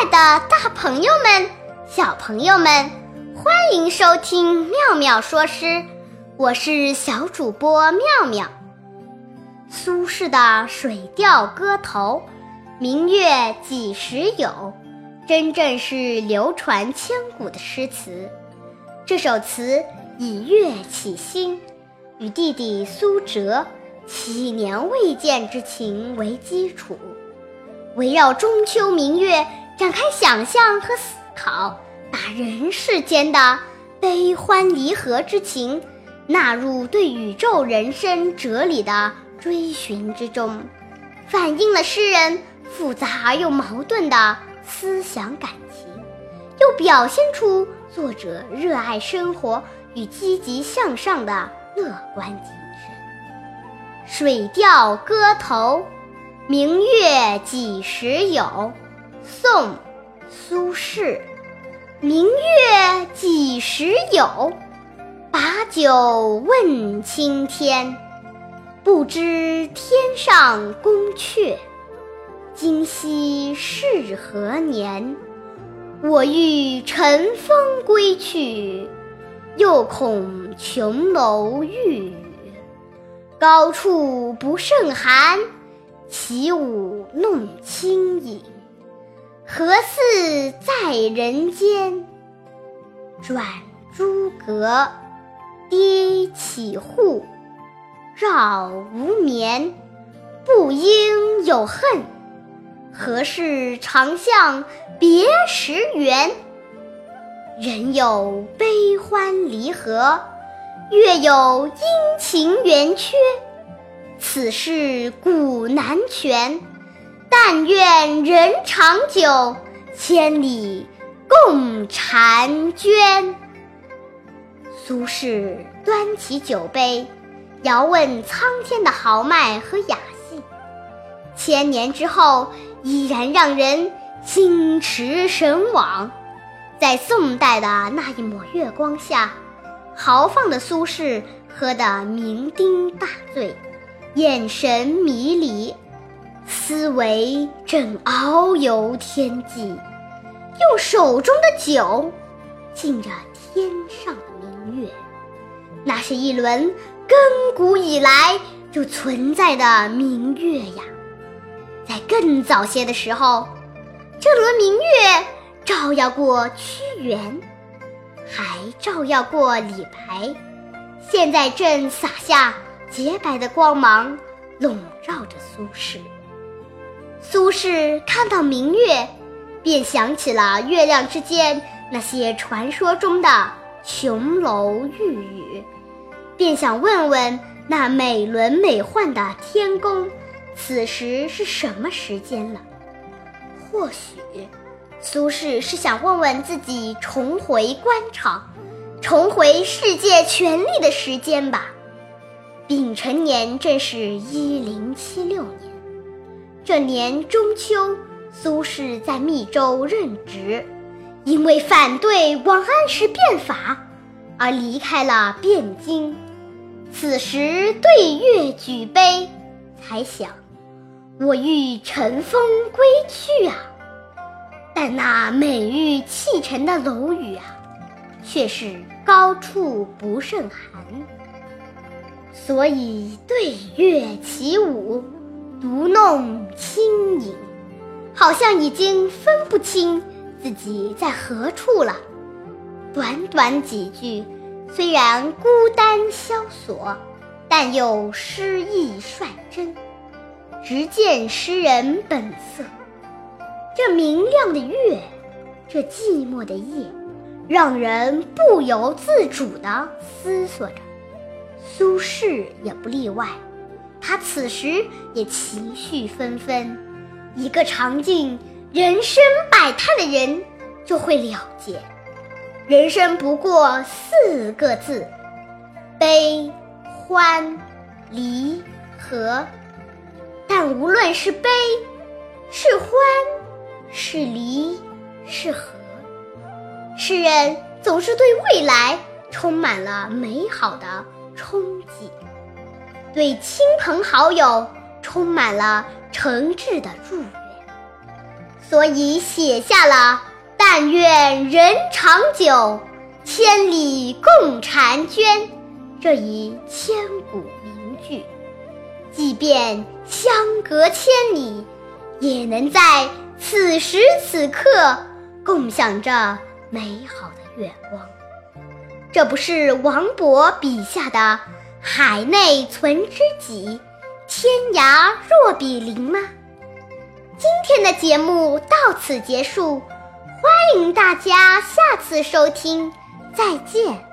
爱的大朋友们、小朋友们，欢迎收听妙妙说诗，我是小主播妙妙。苏轼的《水调歌头·明月几时有》，真正是流传千古的诗词。这首词以月起兴，与弟弟苏辙七年未见之情为基础。围绕中秋明月展开想象和思考，把人世间的悲欢离合之情纳入对宇宙人生哲理的追寻之中，反映了诗人复杂而又矛盾的思想感情，又表现出作者热爱生活与积极向上的乐观精神。《水调歌头》明月几时有？宋·苏轼。明月几时有？把酒问青天。不知天上宫阙，今夕是何年？我欲乘风归去，又恐琼楼玉宇，高处不胜寒。起舞弄清影，何似在人间？转朱阁，低绮户，绕无眠。不应有恨，何事长向别时圆？人有悲欢离合，月有阴晴圆缺。此事古难全，但愿人长久，千里共婵娟。苏轼端起酒杯，遥问苍天的豪迈和雅兴，千年之后依然让人心驰神往。在宋代的那一抹月光下，豪放的苏轼喝得酩酊大醉。眼神迷离，思维正遨游天际，用手中的酒敬着天上的明月。那是一轮亘古以来就存在的明月呀！在更早些的时候，这轮明月照耀过屈原，还照耀过李白，现在正洒下。洁白的光芒笼罩着苏轼。苏轼看到明月，便想起了月亮之间那些传说中的琼楼玉宇，便想问问那美轮美奂的天宫，此时是什么时间了？或许，苏轼是想问问自己重回官场、重回世界权力的时间吧。丙辰年正是一零七六年，这年中秋，苏轼在密州任职，因为反对王安石变法而离开了汴京。此时对月举杯，才想我欲乘风归去啊！但那美玉砌成的楼宇啊，却是高处不胜寒。所以对月起舞，独弄清影，好像已经分不清自己在何处了。短短几句，虽然孤单萧索，但又诗意率真，直见诗人本色。这明亮的月，这寂寞的夜，让人不由自主地思索着。苏轼也不例外，他此时也情绪纷纷。一个尝尽人生百态的人就会了解，人生不过四个字：悲、欢、离、合。但无论是悲、是欢、是离、是合，诗人总是对未来充满了美好的。憧憬，对亲朋好友充满了诚挚的祝愿。所以写下了“但愿人长久，千里共婵娟”这一千古名句。即便相隔千里，也能在此时此刻共享着美好的月光。这不是王勃笔下的“海内存知己，天涯若比邻”吗？今天的节目到此结束，欢迎大家下次收听，再见。